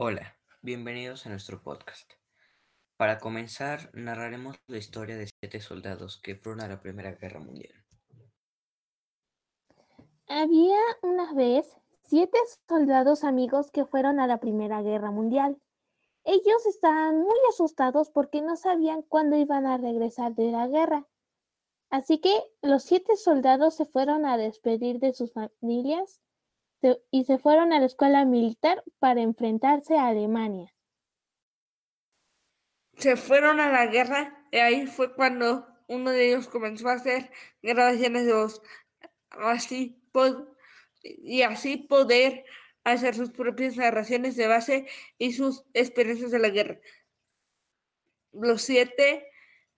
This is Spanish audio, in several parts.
Hola, bienvenidos a nuestro podcast. Para comenzar, narraremos la historia de siete soldados que fueron a la Primera Guerra Mundial. Había una vez siete soldados amigos que fueron a la Primera Guerra Mundial. Ellos estaban muy asustados porque no sabían cuándo iban a regresar de la guerra. Así que los siete soldados se fueron a despedir de sus familias y se fueron a la escuela militar para enfrentarse a Alemania. Se fueron a la guerra y ahí fue cuando uno de ellos comenzó a hacer grabaciones de voz así y así poder hacer sus propias narraciones de base y sus experiencias de la guerra. Los siete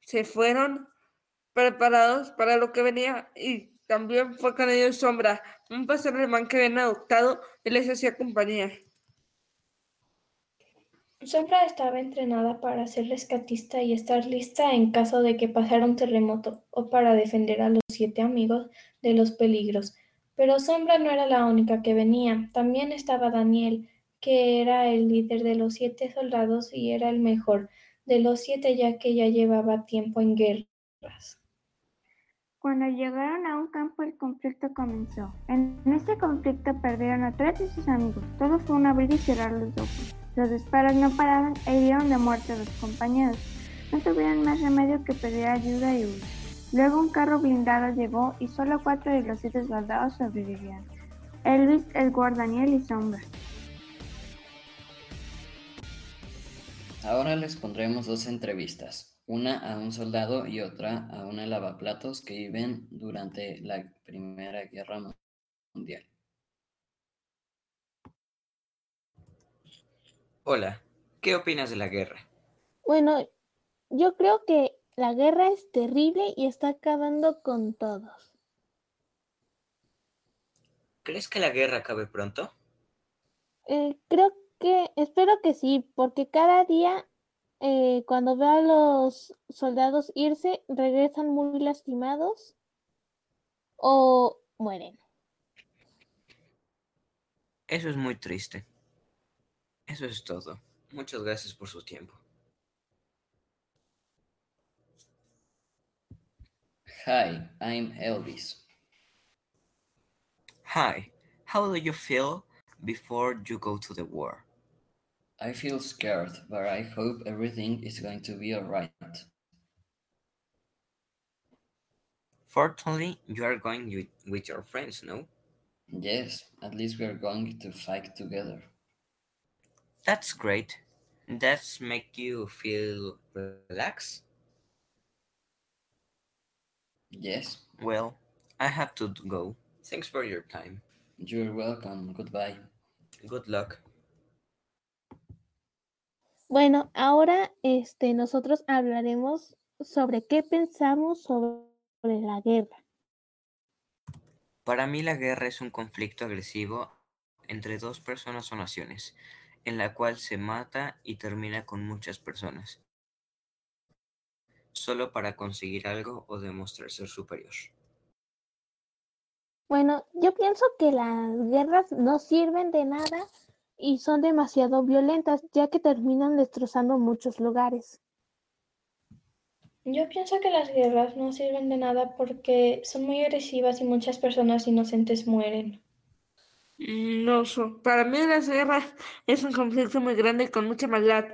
se fueron preparados para lo que venía y también fue ellos Sombra, un pastor alemán que habían adoptado y les hacía compañía. Sombra estaba entrenada para ser rescatista y estar lista en caso de que pasara un terremoto o para defender a los siete amigos de los peligros. Pero Sombra no era la única que venía, también estaba Daniel, que era el líder de los siete soldados y era el mejor de los siete ya que ya llevaba tiempo en guerras. Cuando llegaron a un campo el conflicto comenzó. En este conflicto perdieron a tres de sus amigos. Todo fue un abrir y cerrar los ojos. Los disparos no paraban e hirieron de muerte a los compañeros. No tuvieron más remedio que pedir ayuda y huir. Luego un carro blindado llegó y solo cuatro de los siete soldados sobrevivían. Elvis, Edward, Daniel y Sombra. Ahora les pondremos dos entrevistas una a un soldado y otra a una lavaplatos que viven durante la Primera Guerra Mundial. Hola, ¿qué opinas de la guerra? Bueno, yo creo que la guerra es terrible y está acabando con todos. ¿Crees que la guerra acabe pronto? Eh, creo que, espero que sí, porque cada día eh, cuando veo a los soldados irse, regresan muy lastimados o mueren. Eso es muy triste. Eso es todo. Muchas gracias por su tiempo. Hi, I'm Elvis. Hi, how do you feel before you go to the war? I feel scared, but I hope everything is going to be alright. Fortunately, you are going with your friends, no? Yes, at least we are going to fight together. That's great. Does make you feel relaxed? Yes. Well, I have to go. Thanks for your time. You're welcome. Goodbye. Good luck. Bueno, ahora este, nosotros hablaremos sobre qué pensamos sobre la guerra. Para mí la guerra es un conflicto agresivo entre dos personas o naciones, en la cual se mata y termina con muchas personas, solo para conseguir algo o demostrar ser superior. Bueno, yo pienso que las guerras no sirven de nada y son demasiado violentas ya que terminan destrozando muchos lugares. Yo pienso que las guerras no sirven de nada porque son muy agresivas y muchas personas inocentes mueren. No, para mí las guerras es un conflicto muy grande con mucha maldad,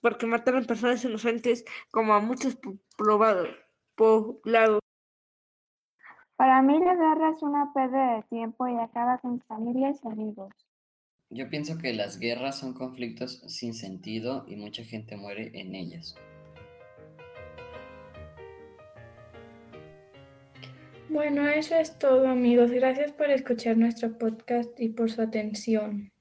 porque matan a personas inocentes como a muchos poblados. Para mí la guerra es una pérdida de tiempo y acaba con familias y amigos. Yo pienso que las guerras son conflictos sin sentido y mucha gente muere en ellas. Bueno, eso es todo amigos. Gracias por escuchar nuestro podcast y por su atención.